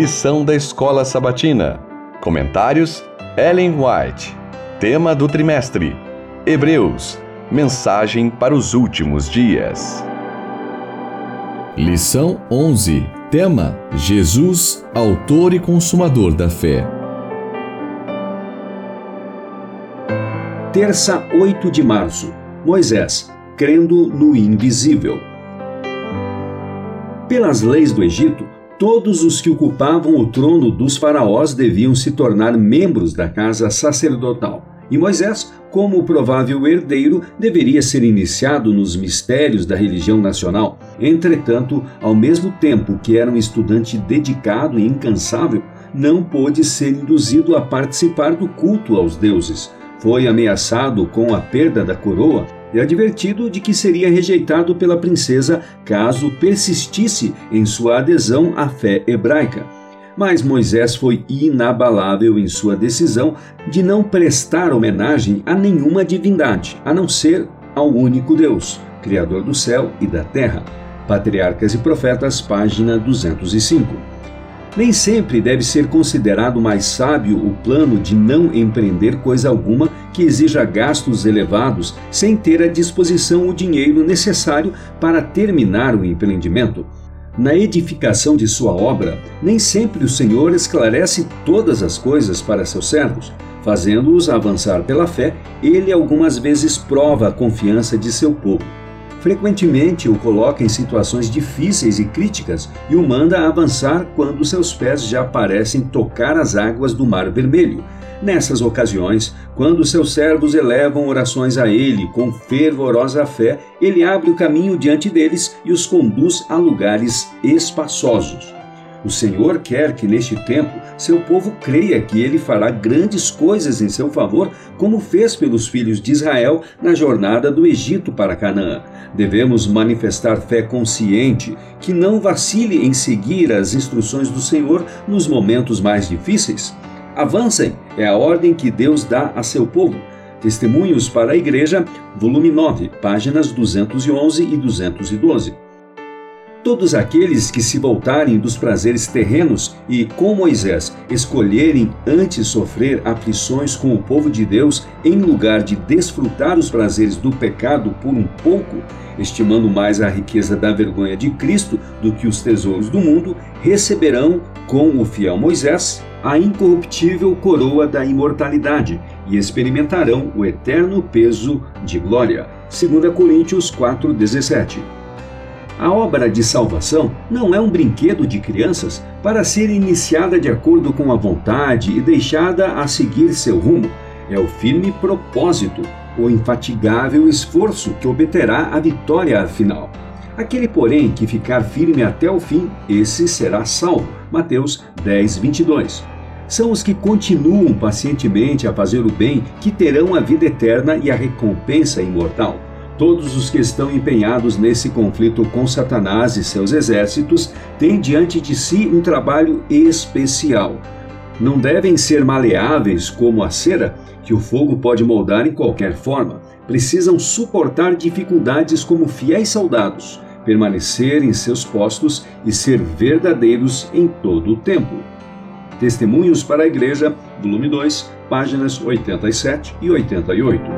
Lição da Escola Sabatina. Comentários: Ellen White. Tema do trimestre: Hebreus. Mensagem para os últimos dias. Lição 11. Tema: Jesus, autor e consumador da fé. Terça, 8 de março. Moisés, crendo no invisível. Pelas leis do Egito, todos os que ocupavam o trono dos faraós deviam se tornar membros da casa sacerdotal. E Moisés, como provável herdeiro, deveria ser iniciado nos mistérios da religião nacional. Entretanto, ao mesmo tempo que era um estudante dedicado e incansável, não pôde ser induzido a participar do culto aos deuses. Foi ameaçado com a perda da coroa e advertido de que seria rejeitado pela princesa caso persistisse em sua adesão à fé hebraica. Mas Moisés foi inabalável em sua decisão de não prestar homenagem a nenhuma divindade, a não ser ao único Deus, Criador do céu e da terra. Patriarcas e Profetas, página 205. Nem sempre deve ser considerado mais sábio o plano de não empreender coisa alguma que exija gastos elevados sem ter à disposição o dinheiro necessário para terminar o empreendimento. Na edificação de sua obra, nem sempre o Senhor esclarece todas as coisas para seus servos. Fazendo-os avançar pela fé, ele algumas vezes prova a confiança de seu povo frequentemente o coloca em situações difíceis e críticas e o manda avançar quando seus pés já parecem tocar as águas do Mar Vermelho. Nessas ocasiões, quando seus servos elevam orações a ele com fervorosa fé, ele abre o caminho diante deles e os conduz a lugares espaçosos. O Senhor quer que neste tempo seu povo creia que ele fará grandes coisas em seu favor, como fez pelos filhos de Israel na jornada do Egito para Canaã. Devemos manifestar fé consciente, que não vacile em seguir as instruções do Senhor nos momentos mais difíceis. Avancem, é a ordem que Deus dá a seu povo. Testemunhos para a Igreja, volume 9, páginas 211 e 212. Todos aqueles que se voltarem dos prazeres terrenos e, com Moisés, escolherem antes sofrer aflições com o povo de Deus em lugar de desfrutar os prazeres do pecado por um pouco, estimando mais a riqueza da vergonha de Cristo do que os tesouros do mundo, receberão, com o fiel Moisés, a incorruptível coroa da imortalidade e experimentarão o eterno peso de glória. 2 Coríntios 4,17 a obra de salvação não é um brinquedo de crianças para ser iniciada de acordo com a vontade e deixada a seguir seu rumo. É o firme propósito, o infatigável esforço que obterá a vitória final. Aquele, porém, que ficar firme até o fim, esse será salvo. Mateus 10, 22. São os que continuam pacientemente a fazer o bem que terão a vida eterna e a recompensa imortal. Todos os que estão empenhados nesse conflito com Satanás e seus exércitos têm diante de si um trabalho especial. Não devem ser maleáveis como a cera, que o fogo pode moldar em qualquer forma. Precisam suportar dificuldades como fiéis soldados, permanecer em seus postos e ser verdadeiros em todo o tempo. Testemunhos para a Igreja, volume 2, páginas 87 e 88.